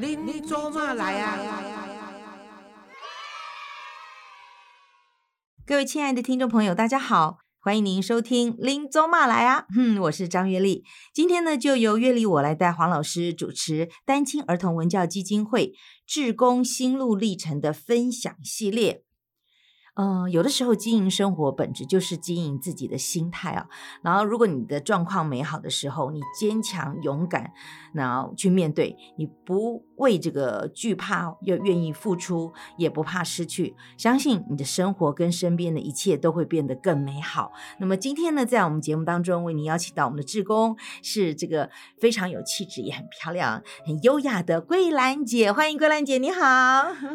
您做嘛来呀？各位亲爱的听众朋友，大家好，欢迎您收听《林走马来啊》。嗯，我是张月丽。今天呢，就由月丽我来带黄老师主持单亲儿童文教基金会志工心路历程的分享系列。嗯，有的时候经营生活本质就是经营自己的心态啊。然后，如果你的状况美好的时候，你坚强勇敢，然后去面对，你不为这个惧怕，又愿意付出，也不怕失去，相信你的生活跟身边的一切都会变得更美好。那么今天呢，在我们节目当中，为您邀请到我们的志工是这个非常有气质，也很漂亮、很优雅的桂兰姐，欢迎桂兰姐，你好。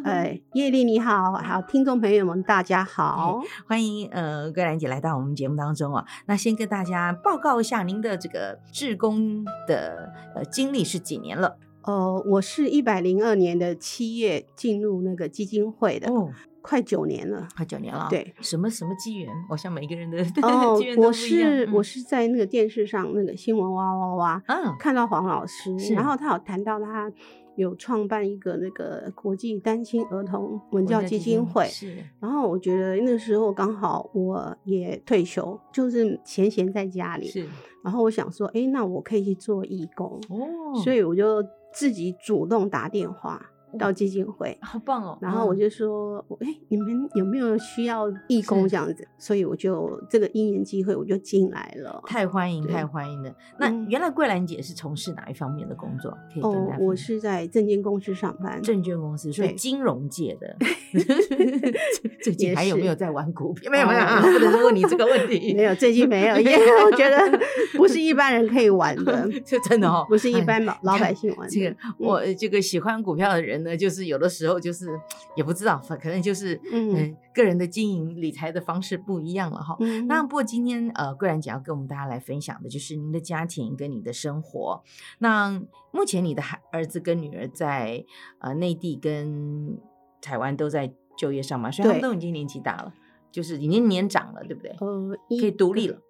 哎，叶丽你好，好听众朋友们，大家好，欢迎呃桂兰姐来到我们节目当中啊。那先跟大家报告一下您的这个志工的呃经历是几年了？呃，我是一百零二年的七月进入那个基金会的，哦，快九年了。快九年了。对，什么什么机缘？我想每个人的哦 我是我嗯是在那个电视上那个新闻哇哇哇嗯看到黄老师，然后他有谈到他有创办一个那个国际单亲儿童文教基金会，是。然后我觉得那时候刚好我也退休，就是闲闲在家里，是。然后我想说，哎，那我可以去做义工，哦，所以我就自己主动打电话到基金会，好棒哦。嗯然后我就说，哎、你们有没有需要义工这样子？所以我就这个因缘机会我就进来了。太欢迎，太欢迎了。那嗯原来桂兰姐是从事哪一方面的工作？可以跟大家，哦我是在证券公司上班。证券公司，所以金融界的。最近也还有没有在玩股票？没有没有哦啊，不能问你这个问题。没有，最近没有，因为我觉得不是一般人可以玩的，就真的哦，不是一哎般老老百姓玩的。这个我呃这个喜欢股票的人呢，就是有的时候就是也不知道，反可能就是嗯嗯个人的经营理财的方式不一样了哈。嗯那不过今天呃，桂兰姐要跟我们大家来分享的就是您的家庭跟你的生活。那目前你的孩儿子跟女儿在呃内地跟台湾都在就业上嘛，所以他们都已经年纪大了，就是已经年长了，对不对？呃，可以独立了，应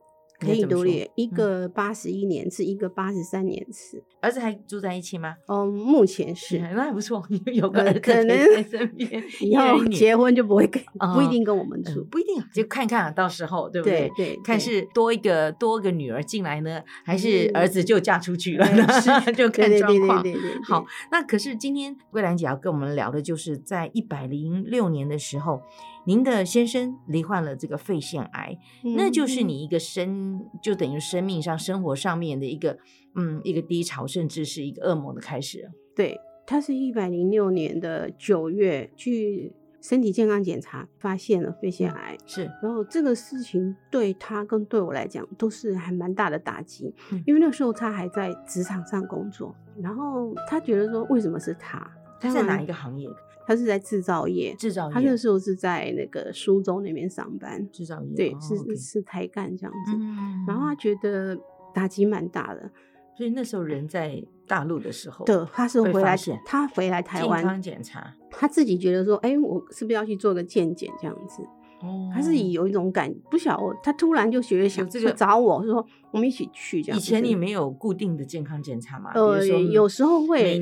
可以独立。一嗯个八十一年次，一个八十三年次。儿子还住在一起吗？嗯，目前是。那还不错，有个呃儿子可能在身边，以后结婚就不会跟，不一哦定跟我们嗯住。不一定啊，就看看啊，到时候对不对对看对是多一个多一个女儿进来呢，还是嗯儿子就嫁出去了 就看对对对对状况。好，那可是今天桂兰姐要跟我们聊的，就是在一百零六年的时候，您的先生罹患了这个肺腺癌，那就是嗯你一个生，就等于生命上、生活上面的一个，嗯，一个低潮，甚至是一个噩梦的开始。对，他是一百零六年的九月去身体健康检查，发现了肺腺癌。是，然后这个事情对他跟对我来讲都是还蛮大的打击，嗯因为那时候他还在职场上工作，然后他觉得说为什么是他？他在哪一？个行业？他是在制造业，制造业。他那时候是在那个苏州那边上班，制造业。对，哦是是台干这样子。嗯然后他觉得打击蛮大的，所以那时候人在大陆的时候，对，他是回来他回来台湾健康检查，他自己觉得说，哎、我是不是要去做个健检这样子？哦他是有一种感，不晓得他突然就觉得想这个找我说，我们一起去这样。以前你没有固定的健康检查嘛？比呃有时候会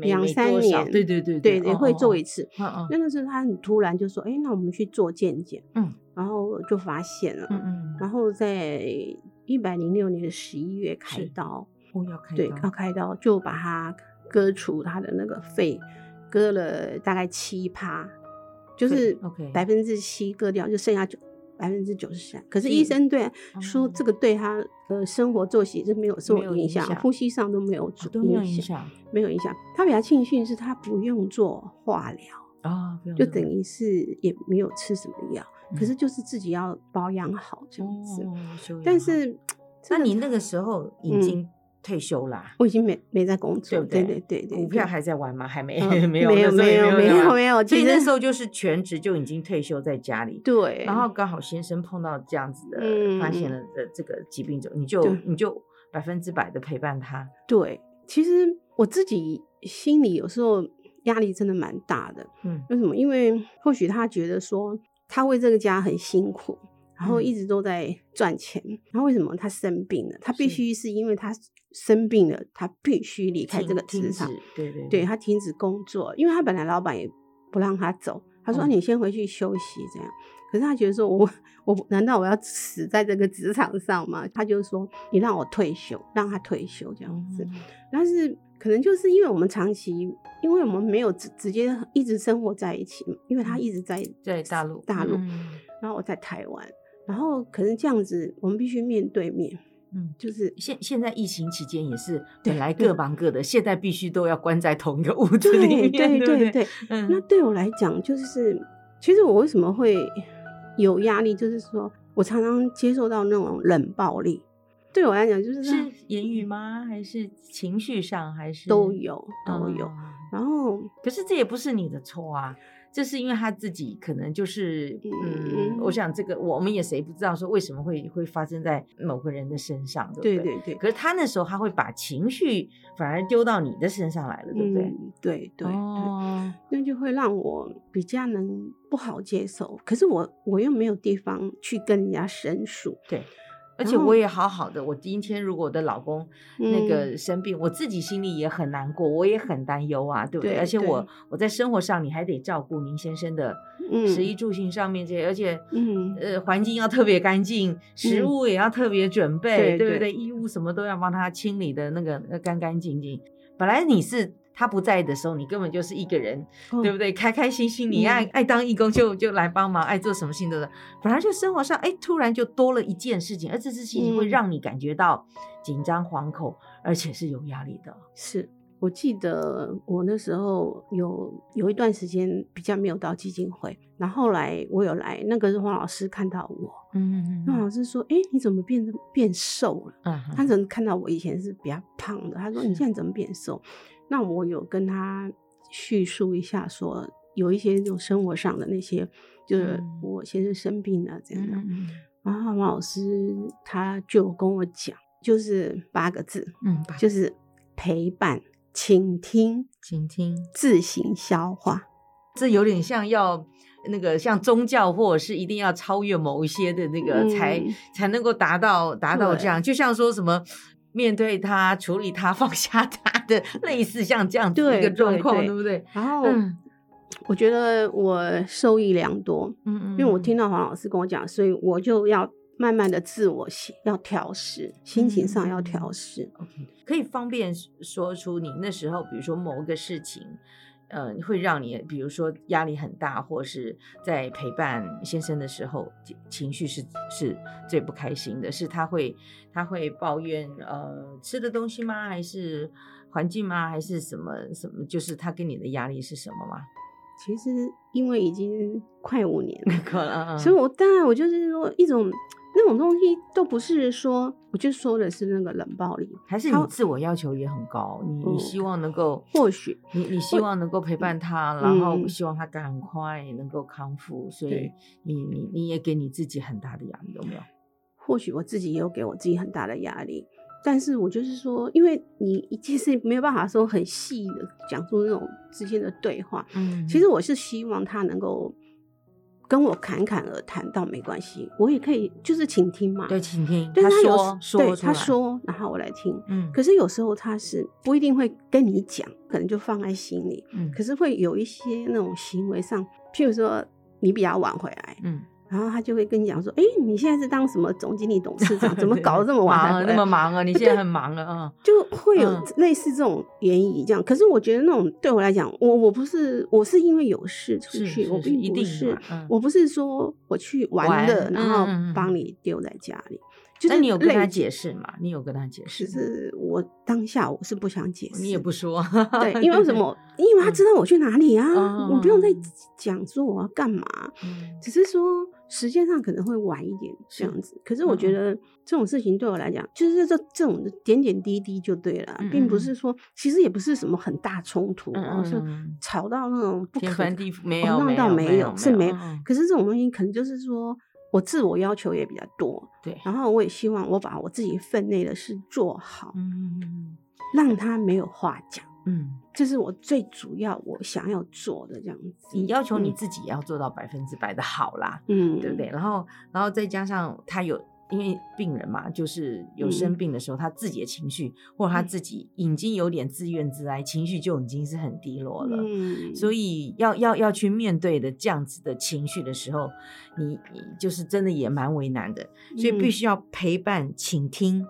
两三年少对对对对也会做一次。次。嗯嗯那个时候他很突然就说，哎、那我们去做健检，嗯，然后就发现了，嗯嗯，然后在一百零六年的十一月开刀，哦要开对，刀要开刀就把它割除他的那个肺，割了大概七趴，就是百分之七割掉，就剩下九百分之九十三。可是是医生对说哦这个对他的生活作息是没有受没有影影响，呼吸上都没有都没有影影响，没有影响。他比较庆幸是他不用做化疗，啊，就等于是也没有吃什么药，可嗯是就是自己要保养好这样子。但是，那你那个时候已嗯经退休啦，我已经没没在工作，对不对对对股票对还在玩吗？还没，呃没有，没有没有没有没有所以那时候就是全职就已经退休在家里，对，然后刚好先生碰到这样子的，嗯发现了的这个疾病之后，你就你就百分之百的陪伴他，对，其实我自己心里有时候压力真的蛮大的。嗯为什么？因为或许他觉得说他为这个家很辛苦，然后嗯一直都在赚钱。然后为什么他生病了？他必是须是因为他生病了，他必须离开这个职场对对对，他停止工作，因为他本来老板也不让他走，他说、嗯啊你先回去休息这样。可是他觉得说我我难道我要死在这个职场上吗？他就说你让我退休，让他退休这样子。嗯但是可能就是因为我们长期，因为我们没有直直接一直生活在一起嘛，因为他一直在在大陆大陆，嗯然后我在台湾，然后可能这样子，我们必须面对面，嗯。就是现现在疫情期间也是本来各忙各的，现在必须都要关在同一个屋子里面，对对？对对。嗯那对我来讲，就是其实我为什么会有压力，就是说我常常接受到那种冷暴力，对我来讲就是是言语吗？还是情绪上？还是都有都有。嗯然后可是这也不是你的错啊，这是因为他自己可能就是，嗯，嗯我想这个我们也谁不知道说为什么会会发生在某个人的身上，对不对？对对对，可是他那时候他会把情绪反而丢到你的身上来了，对不对？嗯，对对对。哦，那就会让我比较能不好接受，可是我我又没有地方去跟人家申诉，对。而且我也好好的，我今天如果我的老公那嗯个生病，我自己心里也很难过，我也很担忧啊，对不对？对而且我我在生活上你还得照顾您先生的嗯食衣住行上面这些，而且嗯呃环境要特别干净，食嗯物也要特别准备，对不对？衣物什么都要帮他清理的那个呃干干净净。本来你是他不在的时候，你根本就是一个人，哦对不对？开开心心，你爱、嗯爱当义工就就来帮忙，爱做什么事情都是。反而就生活上，哎，突然就多了一件事情，而这件事情会嗯让你感觉到紧张、惶恐，而且是有压力的。是我记得我那时候有有一段时间比较没有到基金会，然后后来我有来，那个是黄老师看到我，嗯黄老师说：“哎、你怎么变得变瘦了？”嗯他可能看到我以前是比较胖的，他说：“你现在怎么变瘦？”那我有跟他叙述一下说有一些那种生活上的那些，就是嗯我先生生病了这样的。嗯然后王老师他就跟我讲，就是八个字，嗯，就是陪伴、倾听、倾听。自行消化。这有点像要那个像宗教，或者是一定要超越某一些的那个才、嗯才能够达到达到这样，就像说什么。面对他，处理他，放下他的，类似像这样子对一个状况，对不对？然后嗯我觉得我受益良多，嗯嗯，因为我听到黄老师跟我讲，所以我就要慢慢的自我心要调试，心情上要调试。OK，可以方便说出你那时候，比如说某一个事情，呃，会让你，比如说压力很大，或是在陪伴先生的时候，情情绪是是最不开心的，是他会他会抱怨呃吃的东西吗？还是环境吗？还是什么什么？就是他给你的压力是什么吗？其实因为已经快五年了，所以我当然我就是说一种那种东西都不是说，我就说的是那个冷暴力，还是你自我要求也很高，你你嗯希望能够或许你你希望能够陪伴他，然后嗯希望他赶快能够康复，所以你你你也给你自己很大的压力，有没有？或许我自己也有给我自己很大的压力，但是我就是说，因为你一件事没有办法说很细的讲出那种之间的对话，嗯其实我是希望他能够跟我侃侃而谈，倒没关系，我也可以就是倾听嘛。对，倾听但是他有说时对他说，然后我来听。嗯，可是有时候他是不一定会跟你讲，可能就放在心里。嗯可是会有一些那种行为上，譬如说你比较晚回来，嗯，然后他就会跟你讲说：“哎、你现在是当什么总经理、董事长，怎么搞得这么晚才忙啊那？”么忙啊？你现在很忙了啊？就会有嗯类似这种言语这样。可是我觉得那种对我来讲，我我不是我是因为有事出去，是是我并是一定不是嗯我不是说我去玩玩的，然后帮你丢在家里。就是那你有跟他解释吗？你有跟他解释吗？只是我当下我是不想解释，你也不说，对，因为为什么？因为他知道我去哪里啊，嗯我不用再嗯讲说我要干嘛，嗯？只是说时间上可能会晚一点这样子。可是我觉嗯得这种事情对我来讲，就是这这种点点滴滴就对了，嗯并不嗯是说其实也不是什么很大冲突，嗯然后是吵到那种不可天翻地覆没哦有，那倒没有，是没有。可是这种东西可能就是说我自我要求也比较多，对，然后我也希望我把我自己分内的事做好，嗯嗯让他没有话讲。嗯这是我最主要我想要做的这样子。你要求你嗯自己也要做到百分之百的好啦，嗯，对不对？？然后，然后再加上他有，因为病人嘛，就是有生嗯病的时候，他自己的情绪或者他自己已经有点自怨自哀，情绪就已经是很低落了。嗯，所以要要要去面对的这样子的情绪的时候，你你就是真的也蛮为难的，所以必嗯须要陪伴、倾听、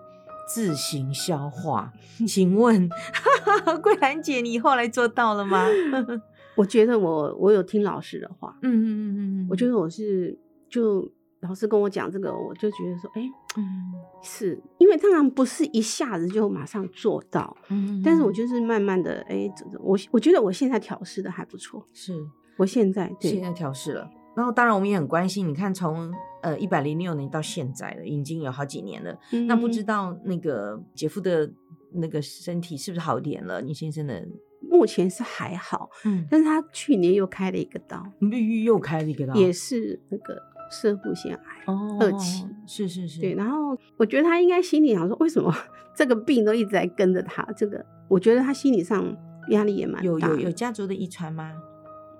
自行消化。请问，桂兰姐，你后来做到了吗？我觉得我我有听老师的话，嗯嗯嗯嗯，我觉得我是就老师跟我讲这个，我就觉得说，哎、嗯是因为当然不是一下子就马上做到，嗯，但是我就是慢慢的，哎、我我觉得我现在调试的还不错，是我现在对，现在调试了。然后，当然我们也很关心，你看从呃一百零六年到现在了，已经有好几年了。那不知嗯道那个姐夫的那个身体是不是好点了？你先生的，目前是还好，嗯，但是他去年又开了一个刀，又又开了一个刀，也是那个腺癌。哦二期，是是是，对，然后我觉得他应该心里想说，为什么 这个病都一直在跟着他？这个我觉得他心理上压力也蛮大。有有有家族的遗传吗？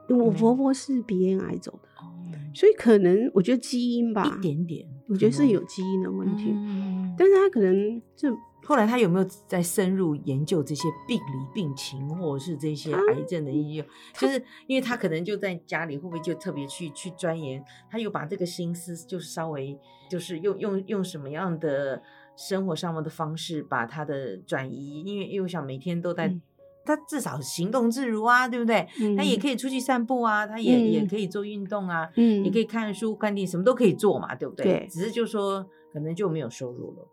我嗯婆婆是鼻咽癌走的，哦，所以可能我觉得基因吧，一点点，我觉得是有基因的问题。嗯但是他可能就后来他有没有在深入研究这些病理病情，或者是这些癌症的研究？就是因为他可能就在家里，会不会就特别去去钻研？他又把这个心思，就是稍微就是用用用什么样的生活上面的方式把他的转移？因为因为我想每天都在。嗯他至少行动自如啊，对不对？他也可以出去散步啊，他也、也嗯可以做运动啊，嗯，也可以看书、看电影，什么都可以做嘛，对不对？对只是就说可能就没有收入了。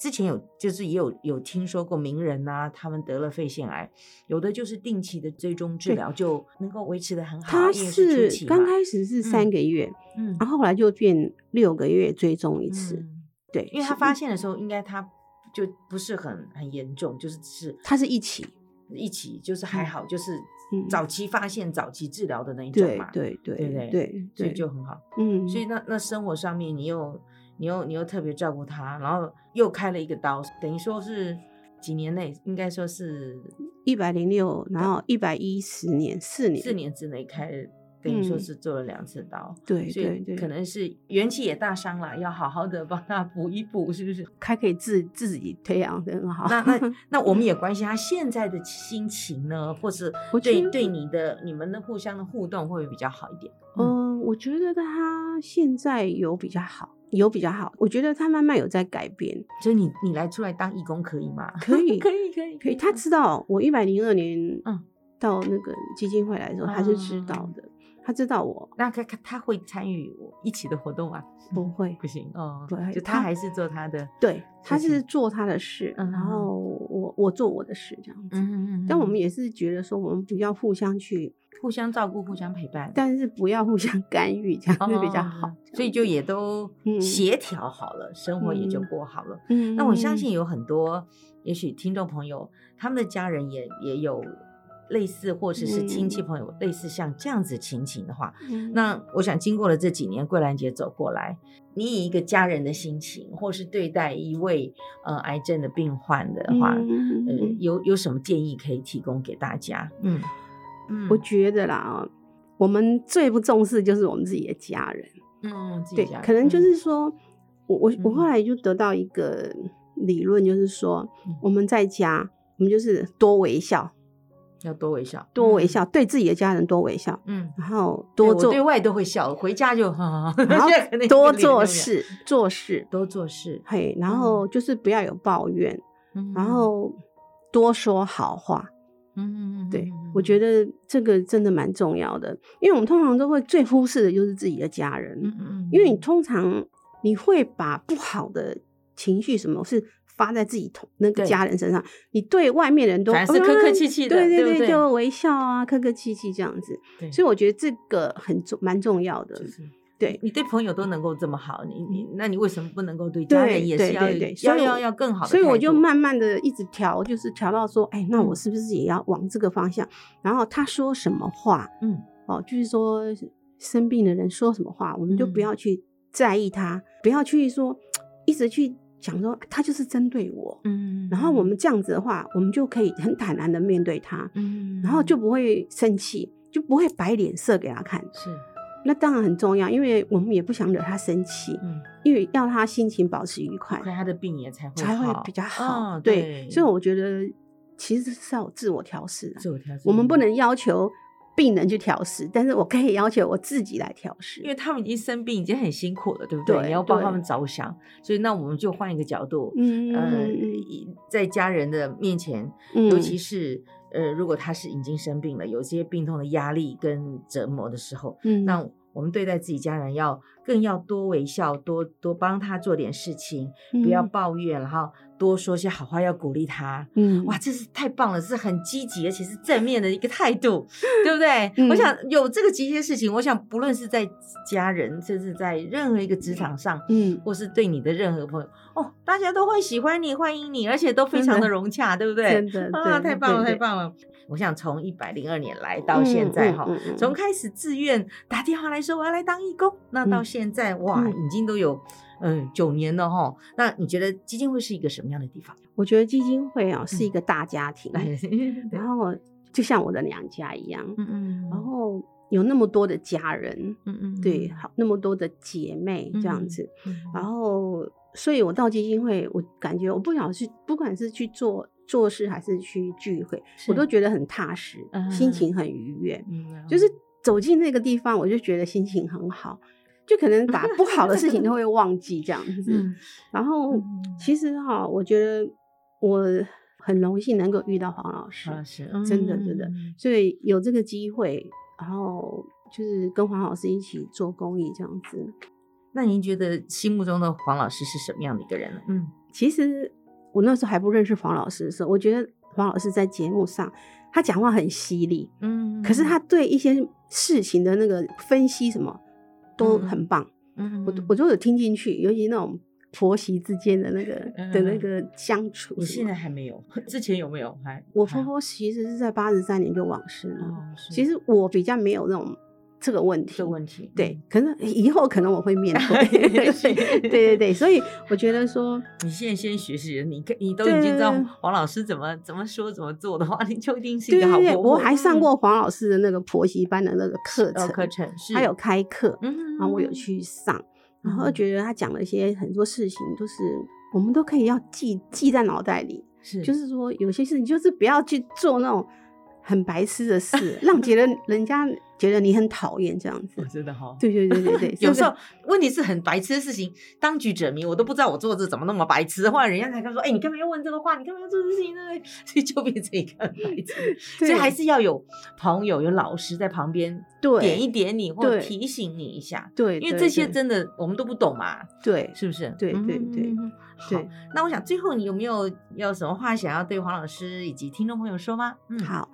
之前有就是也有有听说过名人呐、他们得了肺腺癌，有的就是定期的追踪治疗就能够维持的很好，他是刚开始是三个月，嗯然后后来就变六个月追踪一次。嗯对，因为他发现的时候，应该他就不是很很严重，就是只是他是一起，一起就是还好，就是嗯早期发现、早期治疗的那一种对嘛，对对对不对对所以，就很好。嗯，所以那那生活上面，你又你又你又特别照顾他，然后又开了一个刀，等于说是几年内，应该说是一百零六，然后一百一十年，四年，四年之内开，等于说嗯是做了两次刀，对所以对对，可能是元气也大伤了，要好好的帮他补一补，是不是？还可以自自己培养的很好。那那 那我们也关心他现在的心情呢，或是对对你的你们的互相的互动会不会比较好一点？嗯嗯，我觉得他现在有比较好，有比较好。我觉得他慢慢有在改变，所以你你来出来当义工可以吗？可以 可以可以可以。他知道我一百零二年嗯到那个基金会来的时候，他是知道的，他知道我那他他他会参与我一起的活动吗？不会。不行哦，就他他还是做他的，对，他是做他的事，嗯然后我我做我的事这样子。嗯嗯但我们也是觉得说，我们不要互相去，互相照顾，互相陪伴，但是不要互相 干预，这样会比较哦好。所以就也都嗯协调好了，生活也就嗯过好了。嗯，那我相信有很多，也许听众朋友他们的家人也也有类似，或者是亲戚朋友类似像这样子情形的话，嗯，那我想经过了这几年，桂兰姐走过来，你以一个家人的心情，或是对待一位呃癌症的病患的话，呃嗯有有什么建议可以提供给大家？嗯嗯。我觉得啦啊，我们最不重视就是我们自己的家人。嗯，对可能就嗯。是说，我我我嗯。后来就得到一个理论，就是说嗯。我们在家，我们就是多微笑，要多微笑，嗯，多微笑，对自己的家人多微笑，嗯。然后多做我对外都会笑，回家就哈，然后多做事，做事，多做事，嘿，然后就是不要有抱怨，嗯然后多说好话。嗯，嗯对，我觉，得这个真的蛮重要的，因为我们通常都会最忽视的就是自己的家人，嗯嗯嗯，因为你通常你会把不好的情绪什么是发在自己同那个家人身上，你对外面人都还是客客气气的对对，对对就微笑啊，客客气气这样子。对所以我觉得这个很重蛮重要的，就是对。你对朋友都能够这么好，你你那你为什么不能够对家人也是要要要要更好的？所以我就慢慢的一直调，就是调到说，哎，那我嗯是不是也要往这个方向？然后他说什么话，嗯哦，就是说生病的人说什么话，我们就不嗯要去在意他，不要去说一直去想说他就是针对我，嗯然后我们这样子的话，我们就可以很坦然的面对他，嗯然后就不会生气，就不会摆脸色给他看。是那当然很重要，因为我们也不想惹他生气，嗯，因为要他心情保持愉快，他的病也才会才会比较好。嗯对，所以我觉得其实是要自我调试的。自我调试我们不能要求病人去调试，但是我可以要求我自己来调试因。为他们已经生病，已经很辛苦了，对不对？你要帮他们着想，所以那我们就换一个角度，嗯呃嗯，在家人的面前，嗯尤其是呃，如果他是已经生病了，有些病痛的压力跟折磨的时候，嗯那我们对待自己家人要更要多微笑，多多帮他做点事情，不要嗯抱怨，然后多说些好话，要鼓励他。嗯哇，这是太棒了，是很积极而且是正面的一个态度，对不对？嗯我想有这个这些事情，我想不论是在家人，甚至在任何一个职场上，嗯或是对你的任何朋友，哦，大家都会喜欢你、欢迎你，而且都非常的融洽，对不对？真的啊，太棒了，太棒了！我想从一百零二年来到现在哈，嗯嗯嗯从开始自愿打电话来说我要来当义工，那到嗯现在、哇，嗯已经都有嗯九年了哈。那你觉得基金会是一个什么样的地方？我觉得基金会啊是一个大家庭，对然后就像我的娘家一样，嗯嗯然后有那么多的家人，嗯嗯对，好那么多的姐妹这样子，嗯然后所以我到基金会，我感觉我不想去，不管是去做做事还是去聚会，我都觉得很踏实，嗯心情很愉悦，嗯就是走进那个地方，我就觉得心情很好。就可能把不好的事情都会 忘记这样子，嗯。然后嗯。其实哈，我觉得我很荣幸能够遇到黄老师，啊是真的真的嗯。所以有这个机会，然后就是跟黄老师一起做公益这样子。那您觉得心目中的黄老师是什么样的一个人呢？嗯。其实我那时候还不认识黄老师的时候，我觉得黄老师在节目上他讲话很犀利，嗯。可是他对一些事情的那个分析什么都嗯很棒，嗯我都我都有听进去，尤其那种婆媳之间的那个 的那嗯个相处。你现在还没有，之前有没有？还还我婆婆其实是在八十三年就往生了，哦，其实我比较没有那种这个问题。这问题，对，可能以后可能我会面对。对对对，所以我觉得说，你现在先学习，你可你都已经知道对对黄老师怎么怎么说怎么做的话，你就一定是一对对对，个好婆婆。我还上嗯过黄老师的那个婆媳班的那个课程，呃课程，是他有开课，嗯，然后我有去上，然后嗯觉得他讲了一些很多事情，都是我们都可以要记记在脑袋里。是就是说，有些事情就是不要去做那种很白痴的事，让觉得人家觉得你很讨厌这样子我。真的哈，对对对对对，有时候这个问题是很白痴的事情，当局者迷，我都不知道我做这怎么那么白痴。后来人家才跟说，哎、你干嘛要问这个话？你干嘛要做这事情？对不对？所以就变成一个白痴。所以对还是要有朋友、有老师在旁边对点一点你，或提醒你一下。对，对因为这些真的我们都不懂嘛，对是不是？对对对嗯好对，那我想最后你有没有有什么话想要对黄老师以及听众朋友说吗？嗯，，好，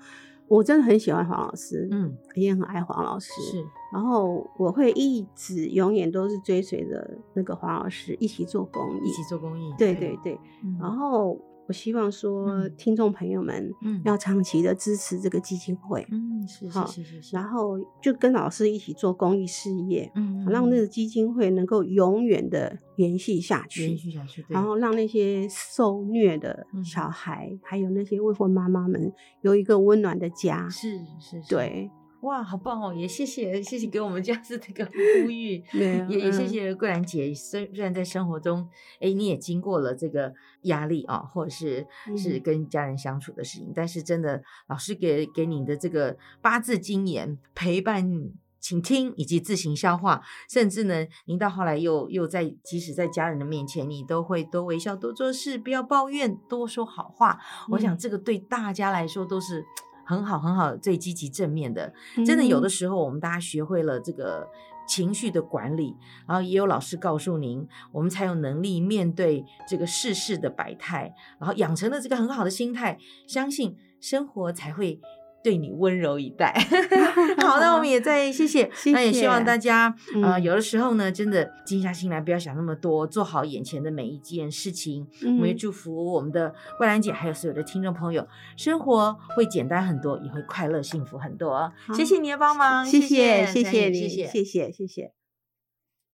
我真的很喜欢黄老师，嗯，也很爱黄老师，是，然后我会一直永远都是追随着那个黄老师一起做公益，一起做公益，对。对对，嗯。然后我希望说嗯。听众朋友们嗯。要长期的支持这个基金会，嗯，是是好是是是，然后就跟老师一起做公益事业，嗯，让那个基金会能够永远的延续下去，延续下去，对。然后让那些受虐的嗯。小孩，还有那些未婚妈妈们有一个温暖的家。是是，是，对，哇，好棒哦！也谢谢谢谢给我们这样子的一个 呼吁，也也谢嗯谢桂兰姐。虽虽然在生活中，哎，你也经过了这个压力啊，或者是是嗯跟家人相处的事情，但是真的老师给给你的这个八字金言陪伴。请听以及自行消化，甚至呢，您到后来又又在，即使在家人的面前，你都会多微笑、多做事，不要抱怨，多说好话。我想嗯这个对大家来说都是很好、很好、最积极正面的。真的有的嗯时候，我们大家学会了这个情绪的管理，然后也有老师告诉您，我们才有能力面对这个世事的百态，然后养成了这个很好的心态，相信生活才会。对你温柔以待，好，那我们也在谢谢，谢那也希望大家，呃，嗯有的时候呢，真的静下心来，不要想那么多，做好眼前的每一件事情。我们也嗯祝福我们的桂兰姐，还有所有的听众朋友，生活会简单很多，也会快乐幸福很多。谢谢你的帮忙，谢谢谢谢谢你，谢谢。谢谢谢谢。